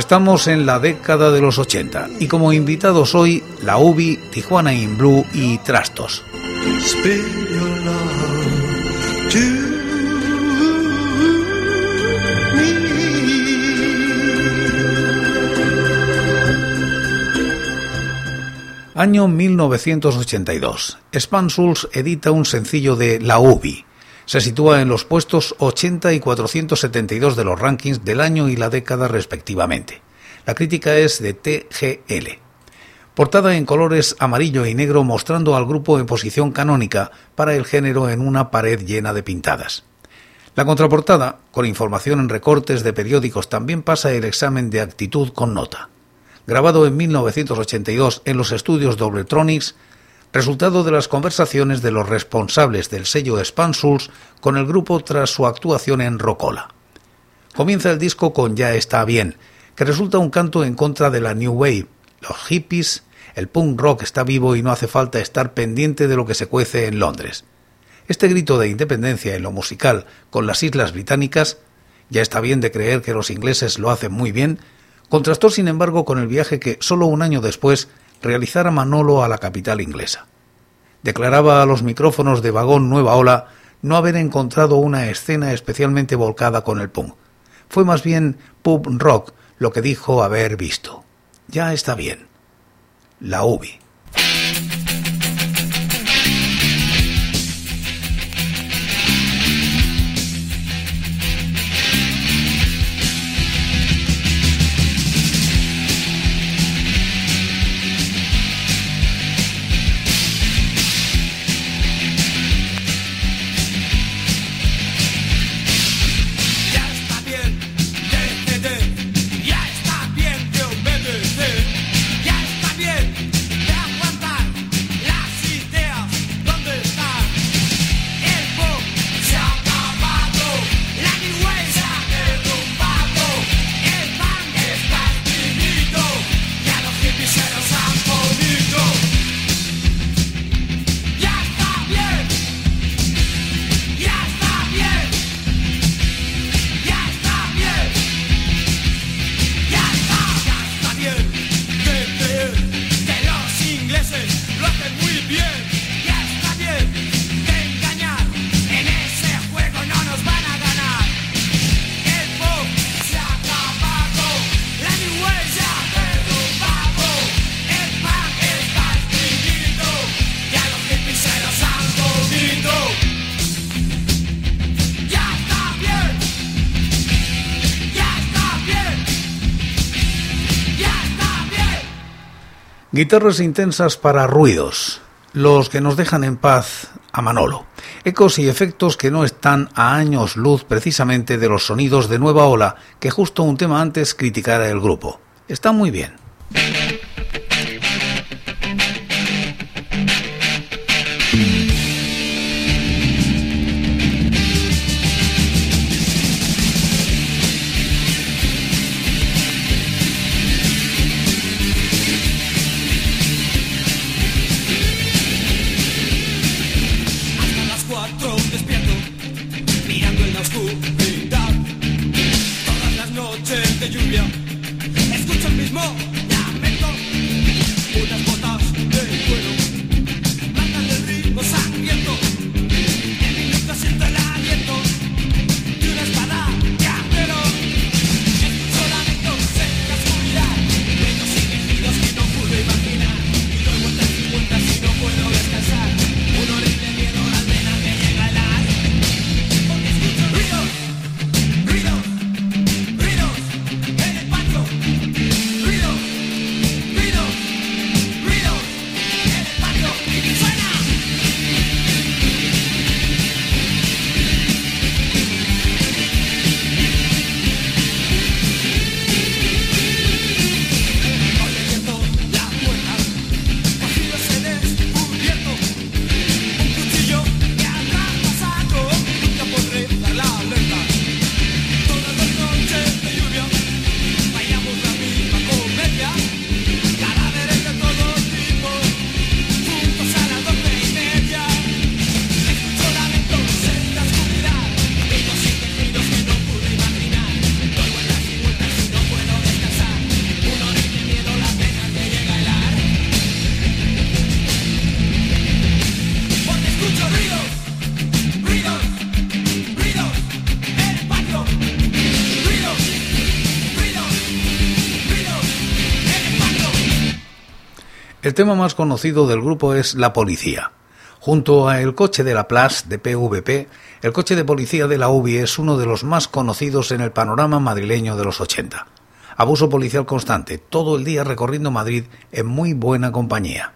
Estamos en la década de los 80 y como invitados hoy la UBI, Tijuana in Blue y Trastos. Año 1982. Spansouls edita un sencillo de La UBI. Se sitúa en los puestos 80 y 472 de los rankings del año y la década respectivamente. La crítica es de TGL. Portada en colores amarillo y negro mostrando al grupo en posición canónica para el género en una pared llena de pintadas. La contraportada, con información en recortes de periódicos, también pasa el examen de actitud con nota grabado en 1982 en los estudios Dobletronics, resultado de las conversaciones de los responsables del sello Spansouls con el grupo tras su actuación en Rocola. Comienza el disco con Ya está bien, que resulta un canto en contra de la New Wave, los hippies, el punk rock está vivo y no hace falta estar pendiente de lo que se cuece en Londres. Este grito de independencia en lo musical con las Islas Británicas, ya está bien de creer que los ingleses lo hacen muy bien, Contrastó, sin embargo, con el viaje que, solo un año después, realizara Manolo a la capital inglesa. Declaraba a los micrófonos de Vagón Nueva Ola no haber encontrado una escena especialmente volcada con el punk. Fue más bien pub rock lo que dijo haber visto. Ya está bien. La UBI. Guitarras intensas para ruidos, los que nos dejan en paz a Manolo. Ecos y efectos que no están a años luz precisamente de los sonidos de Nueva Ola que justo un tema antes criticara el grupo. Está muy bien. El tema más conocido del grupo es La Policía. Junto a El coche de la Place de PVP, el coche de policía de la UBI es uno de los más conocidos en el panorama madrileño de los 80. Abuso policial constante, todo el día recorriendo Madrid en muy buena compañía.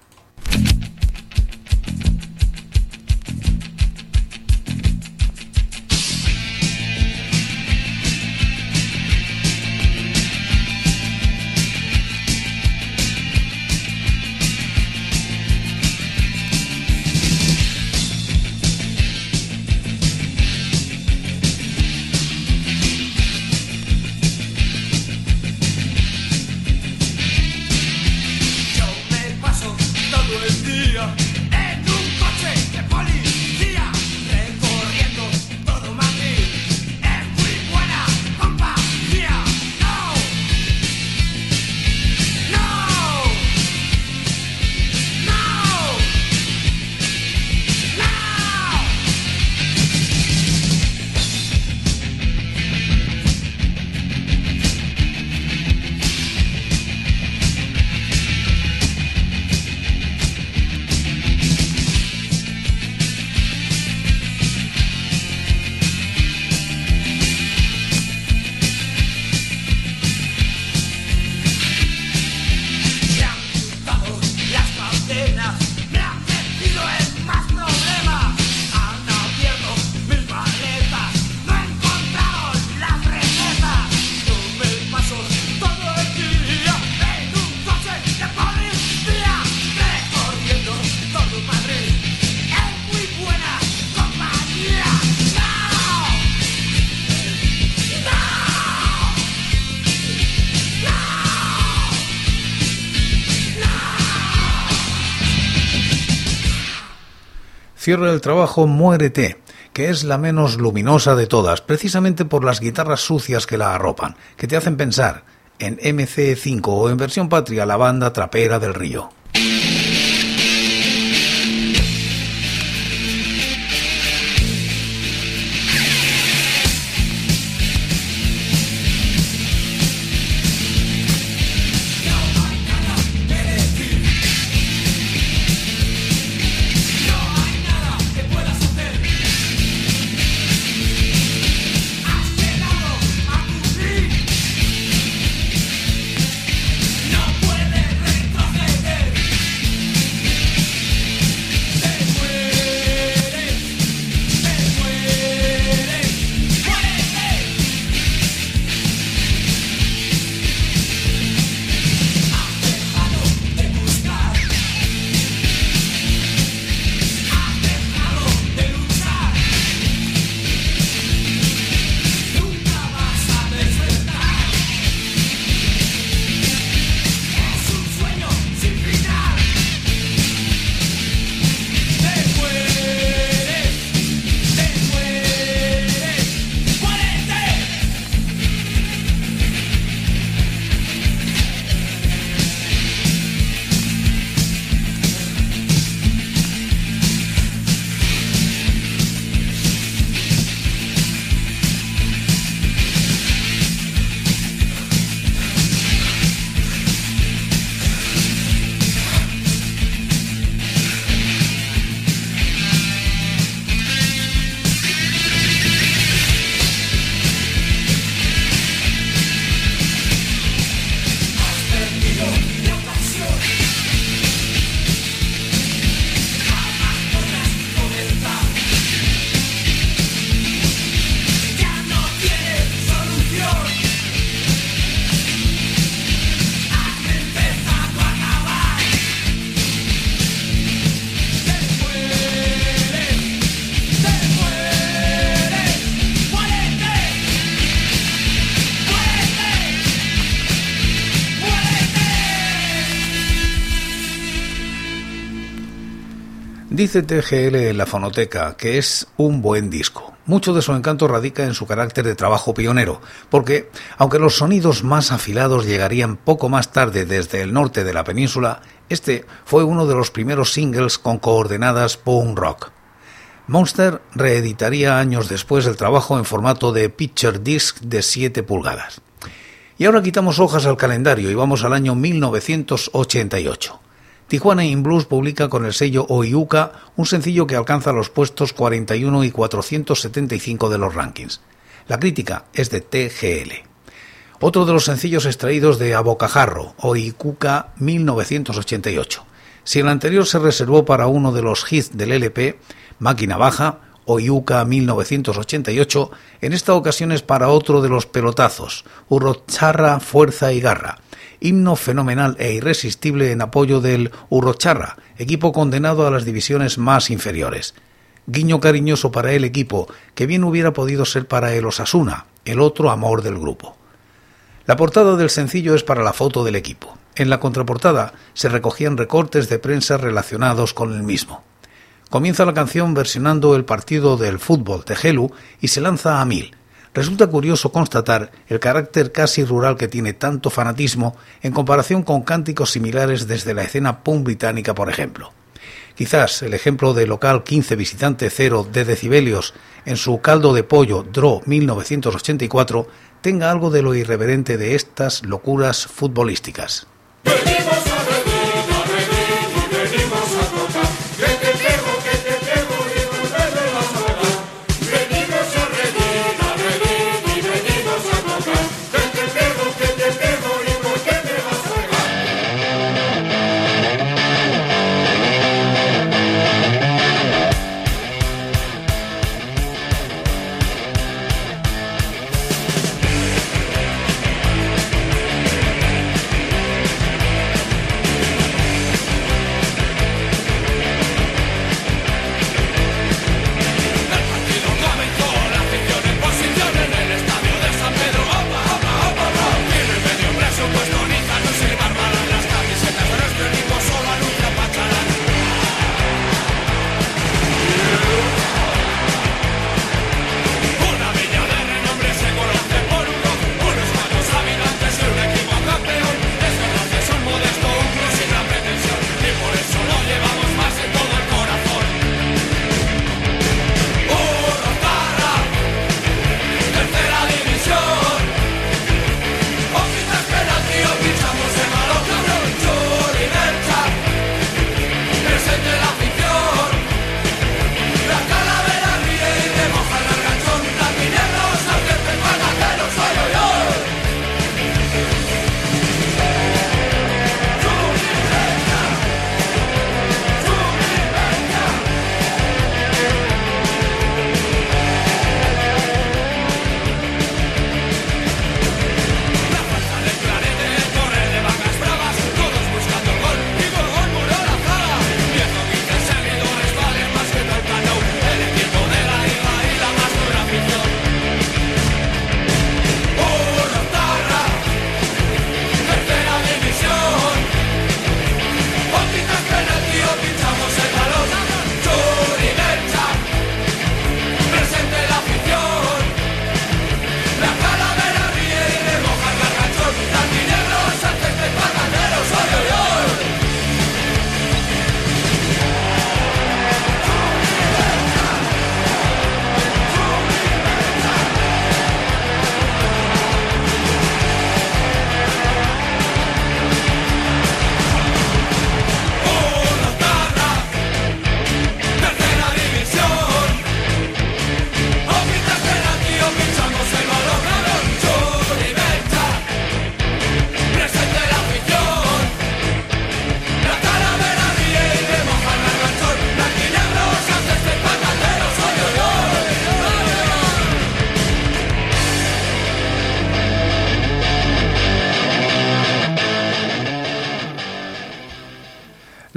Cierra el trabajo Muérete, que es la menos luminosa de todas, precisamente por las guitarras sucias que la arropan, que te hacen pensar en MC5 o en versión patria la banda trapera del río. TGL en la fonoteca que es un buen disco. Mucho de su encanto radica en su carácter de trabajo pionero, porque, aunque los sonidos más afilados llegarían poco más tarde desde el norte de la península, este fue uno de los primeros singles con coordenadas punk rock. Monster reeditaría años después el trabajo en formato de picture disc de 7 pulgadas. Y ahora quitamos hojas al calendario y vamos al año 1988 Tijuana In Blues publica con el sello Oiuka un sencillo que alcanza los puestos 41 y 475 de los rankings. La crítica es de TGL. Otro de los sencillos extraídos de Abocajarro, Oikuka 1988. Si el anterior se reservó para uno de los hits del LP, Máquina Baja, Oyuka 1988, en esta ocasión es para otro de los pelotazos, Urrocharra Fuerza y Garra, himno fenomenal e irresistible en apoyo del Urrocharra, equipo condenado a las divisiones más inferiores. Guiño cariñoso para el equipo, que bien hubiera podido ser para el Osasuna, el otro amor del grupo. La portada del sencillo es para la foto del equipo. En la contraportada se recogían recortes de prensa relacionados con el mismo. Comienza la canción versionando el partido del fútbol de Helu y se lanza a mil. Resulta curioso constatar el carácter casi rural que tiene tanto fanatismo en comparación con cánticos similares desde la escena punk británica, por ejemplo. Quizás el ejemplo de local 15 visitante cero de decibelios en su caldo de pollo Draw 1984 tenga algo de lo irreverente de estas locuras futbolísticas.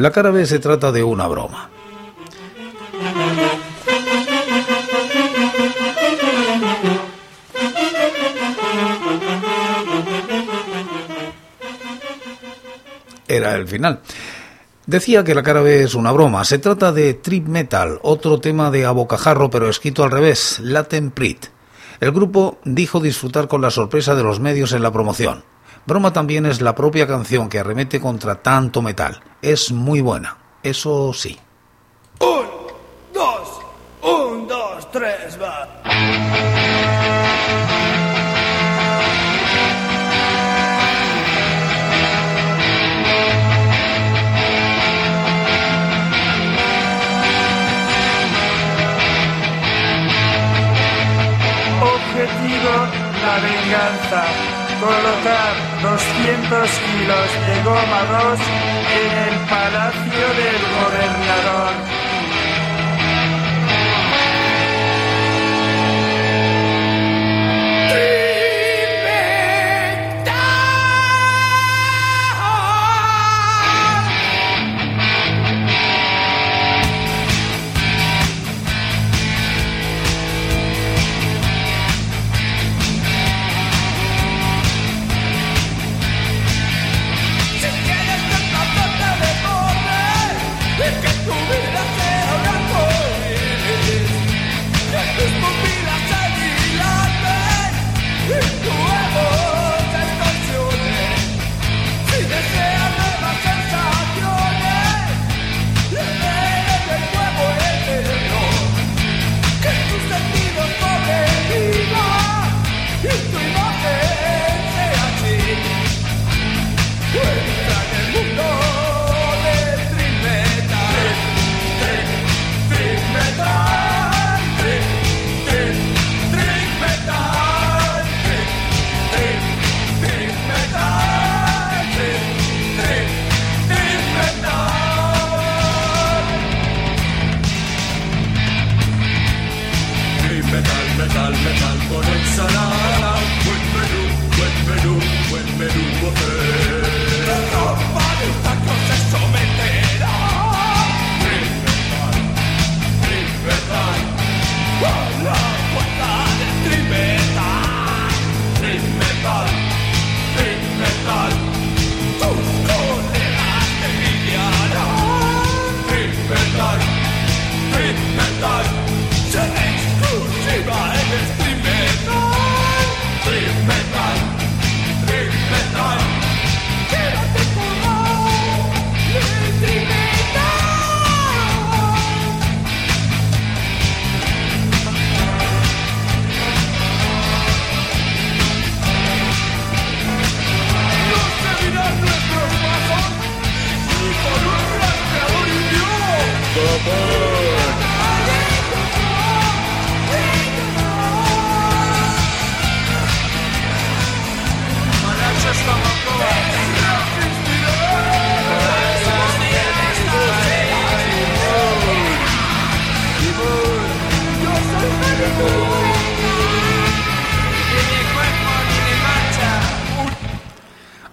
La cara B se trata de una broma. Era el final. Decía que la cara B es una broma. Se trata de Trip Metal, otro tema de abocajarro pero escrito al revés, Latin Prit. El grupo dijo disfrutar con la sorpresa de los medios en la promoción. Broma también es la propia canción que arremete contra tanto metal. Es muy buena, eso sí. Un, dos, un, dos, tres, va. la venganza colocar 200 kilos de goma 2 en el palacio del gobernador.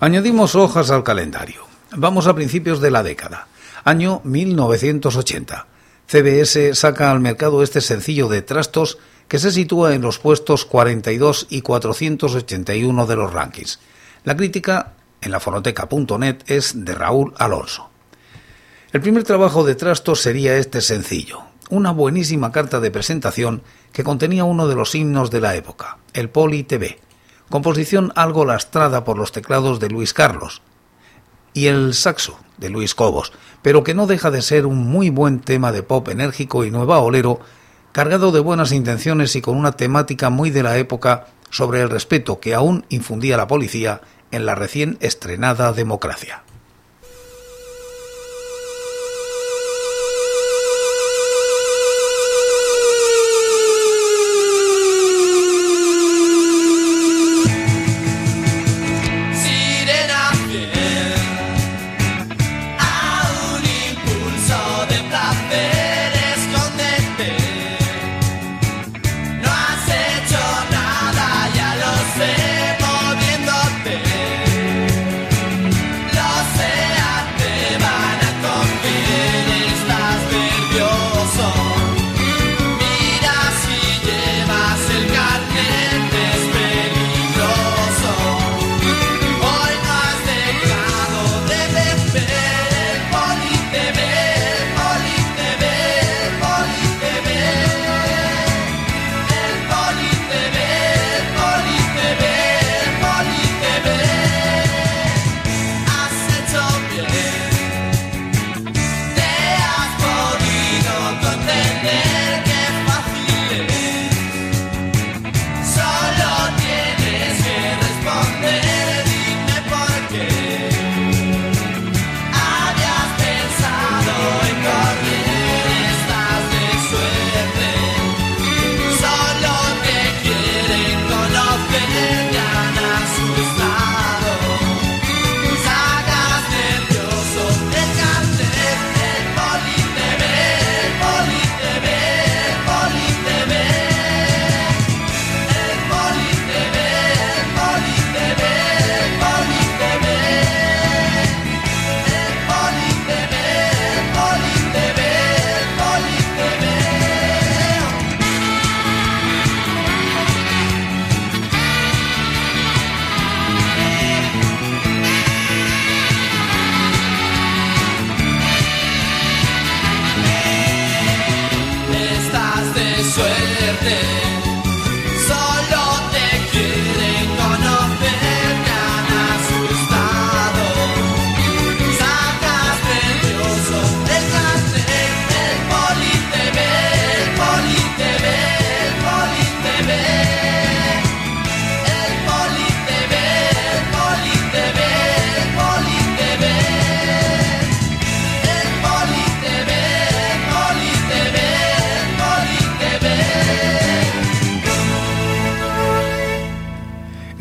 Añadimos hojas al calendario. Vamos a principios de la década. Año 1980. CBS saca al mercado este sencillo de trastos que se sitúa en los puestos 42 y 481 de los rankings. La crítica en la fonoteca.net es de Raúl Alonso. El primer trabajo de Trastos sería este sencillo, una buenísima carta de presentación que contenía uno de los himnos de la época, el Poli TV, composición algo lastrada por los teclados de Luis Carlos y el saxo de Luis Cobos, pero que no deja de ser un muy buen tema de pop enérgico y nueva olero, cargado de buenas intenciones y con una temática muy de la época sobre el respeto que aún infundía la policía en la recién estrenada democracia.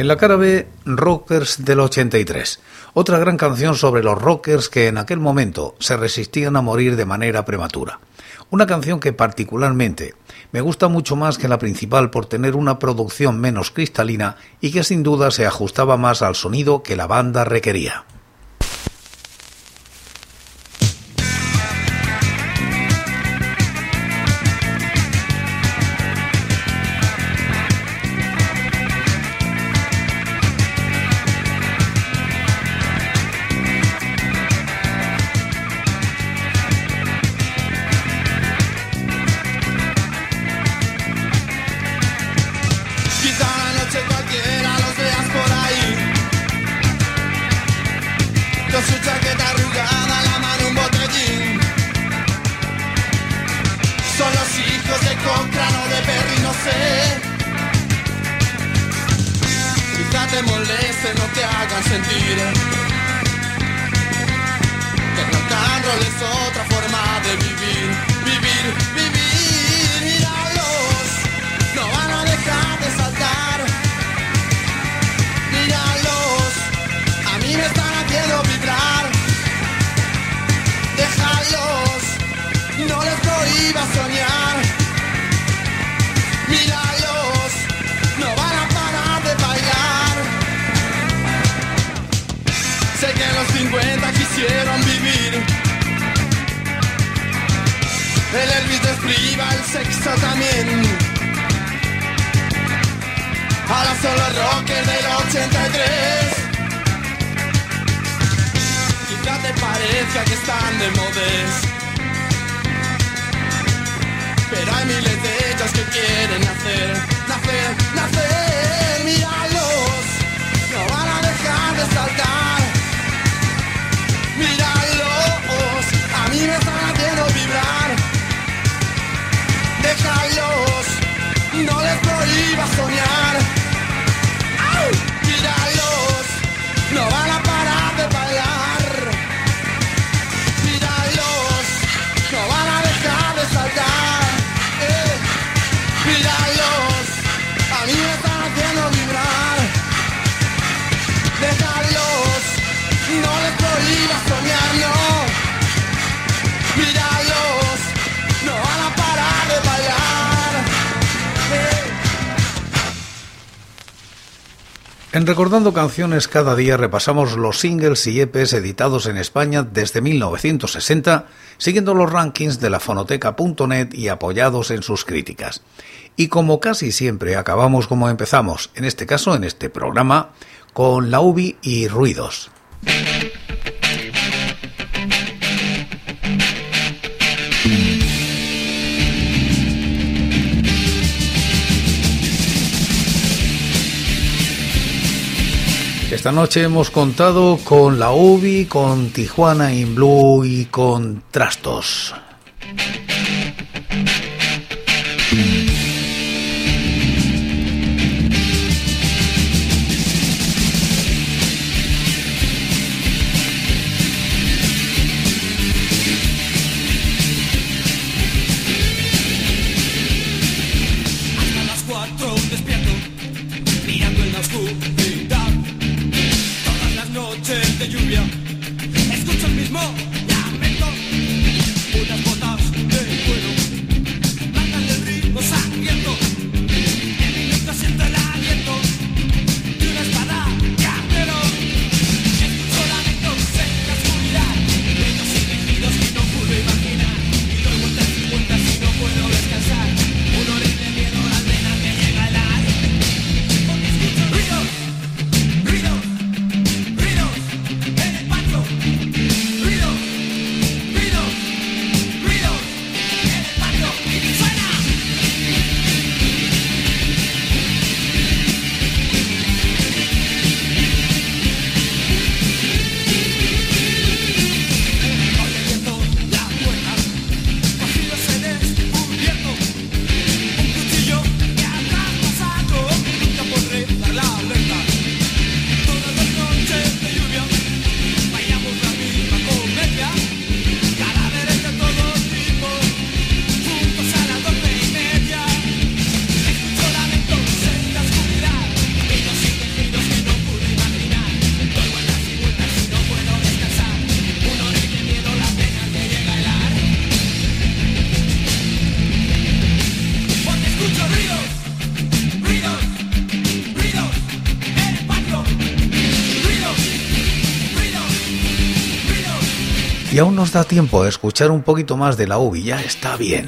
En la cara B, Rockers del 83, otra gran canción sobre los rockers que en aquel momento se resistían a morir de manera prematura. Una canción que particularmente me gusta mucho más que la principal por tener una producción menos cristalina y que sin duda se ajustaba más al sonido que la banda requería. pasa también. Ahora son los rockers del 83. Quizá te parezca que están de modes. Pero hay miles de ellos que quieren nacer, nacer, nacer. Mira no les prohíbas soñar. En Recordando Canciones cada día repasamos los singles y EPs editados en España desde 1960, siguiendo los rankings de la fonoteca.net y apoyados en sus críticas. Y como casi siempre acabamos como empezamos, en este caso en este programa, con la UBI y ruidos. Esta noche hemos contado con la UBI, con Tijuana in Blue y con Trastos. Y aún nos da tiempo a escuchar un poquito más de la UBI, ya está bien.